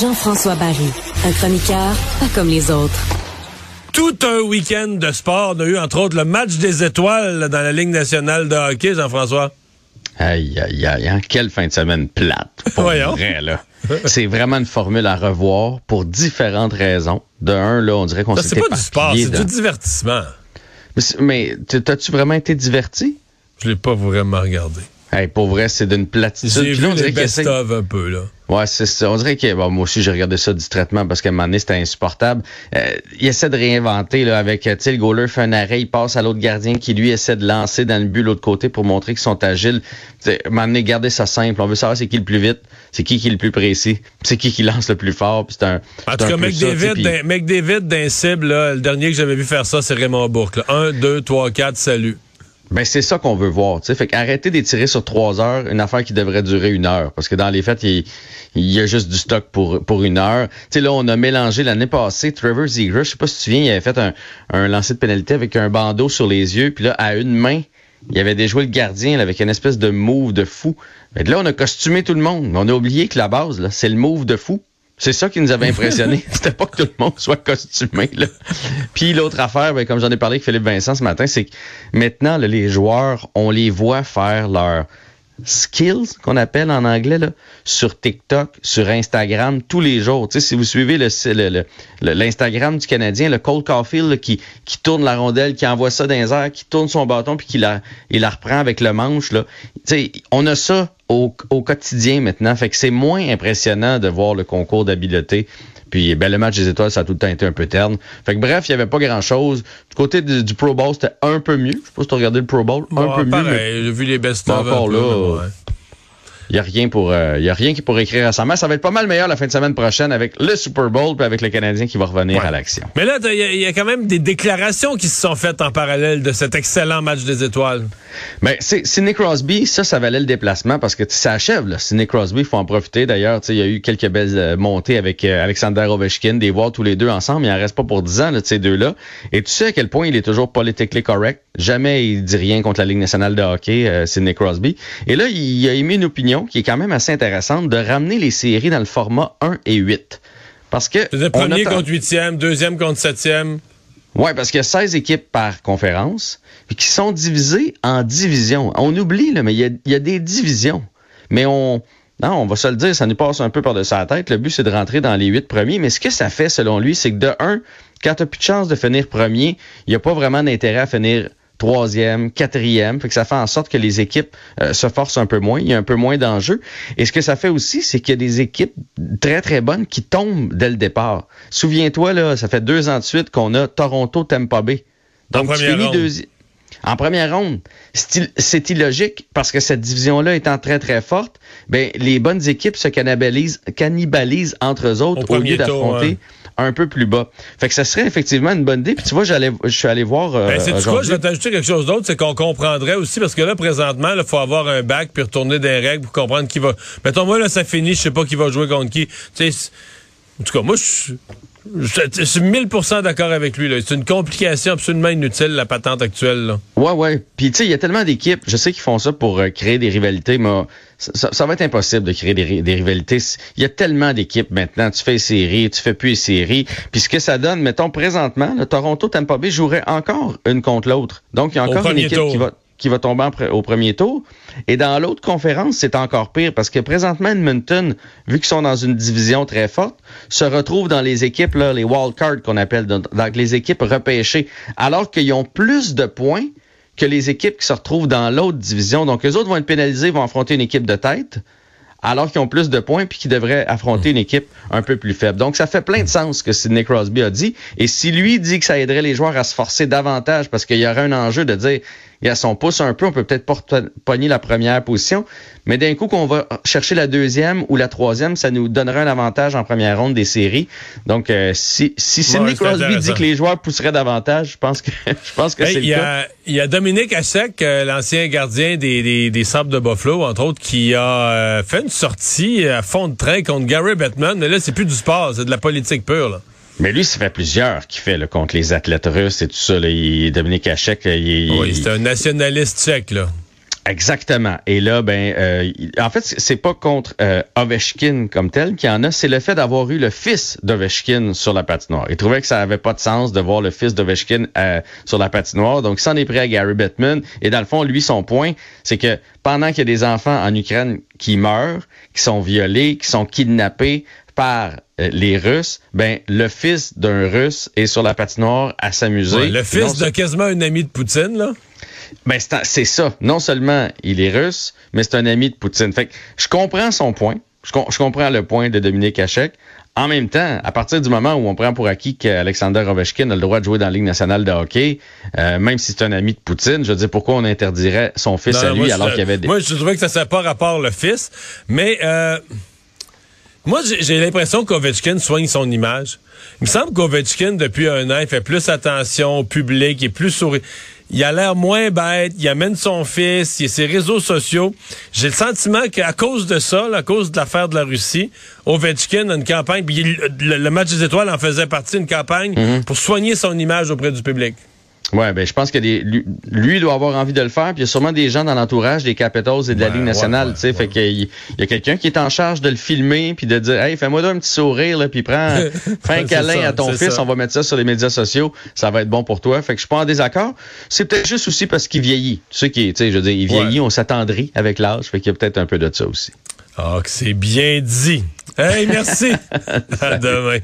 Jean-François Barry, un chroniqueur pas comme les autres. Tout un week-end de sport. On a eu entre autres le match des étoiles dans la Ligue nationale de hockey, Jean-François. Aïe, aïe, aïe, hein? quelle fin de semaine plate. Pour Voyons. vrai, là. C'est vraiment une formule à revoir pour différentes raisons. De un, là, on dirait qu'on s'est C'est pas du sport, c'est du divertissement. Mais Mais t'as-tu vraiment été diverti? Je l'ai pas vraiment regardé. Hey, pour vrai, c'est d'une platitude. J'ai vu les best-of un peu, là. Ouais, c'est ça. On dirait que bon, moi aussi j'ai regardé ça distraitement parce qu'à un moment donné c'était insupportable. Euh, il essaie de réinventer là avec euh, tu sais le goaler fait un arrêt, il passe à l'autre gardien qui lui essaie de lancer dans le but l'autre côté pour montrer qu'ils sont agiles. Tu sais, à un moment donné, gardez ça simple. On veut savoir c'est qui le plus vite, c'est qui qui est le plus précis, c'est qui qui lance le plus fort. Puis c'est un. En tout un cas, d'un- McDavid d'un cible, là, le dernier que j'avais vu faire ça, c'est Raymond Bourque. là. Un, deux, trois, quatre, salut. Ben c'est ça qu'on veut voir. tu sais. Fait qu'arrêtez d'étirer sur trois heures une affaire qui devrait durer une heure. Parce que dans les faits, il, y a juste du stock pour, une heure. Sais, là, on a mélangé l'année passée, Trevor Zegras, je sais pas si tu te souviens, il avait fait un, un lancer de pénalité avec un bandeau sur les yeux. Puis là, à une main, il avait déjoué le gardien avec une espèce de move de fou. Fait que là, on a costumé tout le monde. Mais on a oublié que la base, c'est le move de fou. C'est ça qui nous avait impressionné. C'était pas que tout le monde soit costumé. Là. Puis l'autre affaire, ben, comme j'en ai parlé avec Philippe Vincent ce matin, c'est que maintenant, les joueurs, on les voit faire leur skills qu'on appelle en anglais là, sur TikTok, sur Instagram tous les jours. Si vous suivez l'Instagram du Canadien, le Cole Caulfield qui, tourne la rondelle, qui envoie ça dans les airs, qui tourne son bâton puis qui il la reprend avec le manche. Là. On a ça au, au quotidien maintenant. Fait que c'est moins impressionnant de voir le concours d'habileté. Puis ben, le match des étoiles, ça a tout le temps été un peu terne. Fait que bref, il n'y avait pas grand-chose. Du côté du, du Pro Bowl, c'était un peu mieux. Je sais pas si tu as regardé le Pro Bowl. un peu mieux. j'ai vu les best-of. Mais encore un peu, là, mais ouais. Il y a rien pour euh, y a rien qui pour écrire à sa mère. Ça va être pas mal meilleur la fin de semaine prochaine avec le Super Bowl puis avec le Canadien qui va revenir Ouais. à l'action. Mais là, il y a quand même des déclarations qui se sont faites en parallèle de cet excellent match des étoiles. Ben c'est Sidney Crosby, ça ça valait le déplacement parce que ça achève là. Sidney Crosby, il faut en profiter d'ailleurs, tu sais, il y a eu quelques belles euh, montées avec euh, Alexander Ovechkin, des voir tous les deux ensemble, il en reste pas pour 10 ans là, de ces deux-là. Et tu sais à quel point il est toujours politically correct. Jamais il dit rien contre la Ligue nationale de hockey, euh, Sidney Crosby. Et là, il a émis une opinion qui est quand même assez intéressante de ramener les séries dans le format 1 et 8. Parce que premier contre huitième, deuxième contre septième. Ouais, parce qu'il y a 16 équipes par conférence, qui sont divisées en divisions. On oublie, là, mais il y a, il y a des divisions. Mais on, non, on va se le dire, ça nous passe un peu par-dessus la tête. Le but, c'est de rentrer dans les huit premiers. Mais ce que ça fait, selon lui, c'est que de un, quand tu plus de chance de finir premier, il n'y a pas vraiment d'intérêt à finir troisième, quatrième. Fait que ça fait en sorte que les équipes euh, se forcent un peu moins. Il y a un peu moins d'enjeux. Et ce que ça fait aussi, c'est qu'il y a des équipes très, très bonnes qui tombent dès le départ. Souviens-toi, là, ça fait deux ans de suite qu'on a Toronto-Tampa Bay. Donc, tu finis deuxi- En première ronde. C'est il- C'est illogique parce que cette division-là étant très, très forte, ben, les bonnes équipes se cannibalisent, cannibalisent entre eux autres Au lieu d'affronter un peu plus bas. Fait que ça serait effectivement une bonne idée. Puis tu vois, j'allais, je suis allé voir euh, Ben, c'est quoi, je vais t'ajouter quelque chose d'autre, c'est qu'on comprendrait aussi, parce que là, présentement, il faut avoir un bac puis retourner des règles pour comprendre qui va. Mettons, moi, là, ça finit, je sais pas qui va jouer contre qui. Tu sais, c'est- en tout cas, moi, je je je suis 1000% d'accord avec lui. C'est une complication absolument inutile, la patente actuelle. Là. Ouais, ouais. Puis, tu sais, il y a tellement d'équipes. Je sais qu'ils font ça pour euh, créer des rivalités, mais ça, ça- ça va être impossible de créer des, ri- des rivalités. Il y a tellement d'équipes maintenant. Tu fais les séries, tu fais plus les séries. Puis, ce que ça donne, mettons, présentement, le Toronto Tampa Bay jouerait encore une contre l'autre. Donc, il y a encore une équipe tour. qui va qui va tomber au premier tour. Et dans l'autre conférence, c'est encore pire parce que présentement, Edmonton, vu qu'ils sont dans une division très forte, se retrouvent dans les équipes, les wildcards qu'on appelle, dans les équipes repêchées, alors qu'ils ont plus de points que les équipes qui se retrouvent dans l'autre division. Donc, eux autres vont être pénalisés, vont affronter une équipe de tête, alors qu'ils ont plus de points puis qu'ils devraient affronter une équipe un peu plus faible. Donc, ça fait plein de sens ce que Sidney Crosby a dit. Et si lui dit que ça aiderait les joueurs à se forcer davantage parce qu'il y aurait un enjeu de dire, il a son pouce un peu, on peut peut-être pogner la première position, mais d'un coup qu'on va chercher la deuxième ou la troisième, ça nous donnerait un avantage en première ronde des séries. Donc, euh, si, si Sidney c'est Crosby dit que les joueurs pousseraient davantage, je pense que, je pense que Hey, c'est Il le y, cas. a, il y a Dominique Hachek, euh, l'ancien gardien des, des, des Sables de Buffalo, entre autres, qui a euh, fait une sortie à fond de train contre Gary Bettman. Mais là, c'est plus du sport, c'est de la politique pure. Là. Mais lui, ça fait plusieurs qui fait là, contre les athlètes russes et tout ça. Là. Il, Dominique Hachek, il, Oui, c'est un nationaliste tchèque, là. Exactement. Et là, ben, euh, en fait, c'est pas contre euh, Ovechkin comme tel qu'il y en a, c'est le fait d'avoir eu le fils d'Ovechkin sur la patinoire. Il trouvait que ça avait pas de sens de voir le fils d'Ovechkin euh, sur la patinoire, donc il s'en est pris à Gary Bettman. Et dans le fond, lui, son point, c'est que pendant qu'il y a des enfants en Ukraine qui meurent, qui sont violés, qui sont kidnappés par euh, les Russes, ben le fils d'un Russe est sur la patinoire à s'amuser. Ouais, le fils de quasiment un ami de Poutine, là. Ben c'est ça. Non seulement il est russe, mais c'est un ami de Poutine. Fait que je comprends son point. Je, je comprends le point de Dominique Hachek. En même temps, à partir du moment où on prend pour acquis qu'Alexander Ovechkin a le droit de jouer dans la Ligue nationale de hockey, euh, même si c'est un ami de Poutine, je veux dire, pourquoi on interdirait son fils à lui alors qu'il y avait des... Moi, je trouvais que ça ne pas rapport le fils, mais... Euh... Moi, j'ai l'impression qu'Ovechkin soigne son image. Il me semble qu'Ovechkin, depuis un an, il fait plus attention au public, il est plus souri. Il a l'air moins bête, il amène son fils, il a ses réseaux sociaux. J'ai le sentiment qu'à cause de ça, à cause de l'affaire de la Russie, Ovechkin a une campagne, puis le, match des étoiles en faisait partie, une campagne mm-hmm. pour soigner son image auprès du public. Ouais, ben je pense que lui, lui, doit avoir envie de le faire, puis il y a sûrement des gens dans l'entourage des Capitals et de la Ligue nationale, tu sais, fait qu'il y a quelqu'un qui est en charge de le filmer puis de dire "Hey, fais-moi un petit sourire là, puis prends fais un câlin à ton fils, on va mettre ça sur les médias sociaux, ça va être bon pour toi." Fait que je suis pas en désaccord, c'est peut-être juste aussi parce qu'il vieillit. Tu sais qui, tu sais, je veux dire, il vieillit, on s'attendrit avec l'âge, fait qu'il y a peut-être un peu de ça aussi. Ah, que c'est bien dit. Hey, merci. à demain.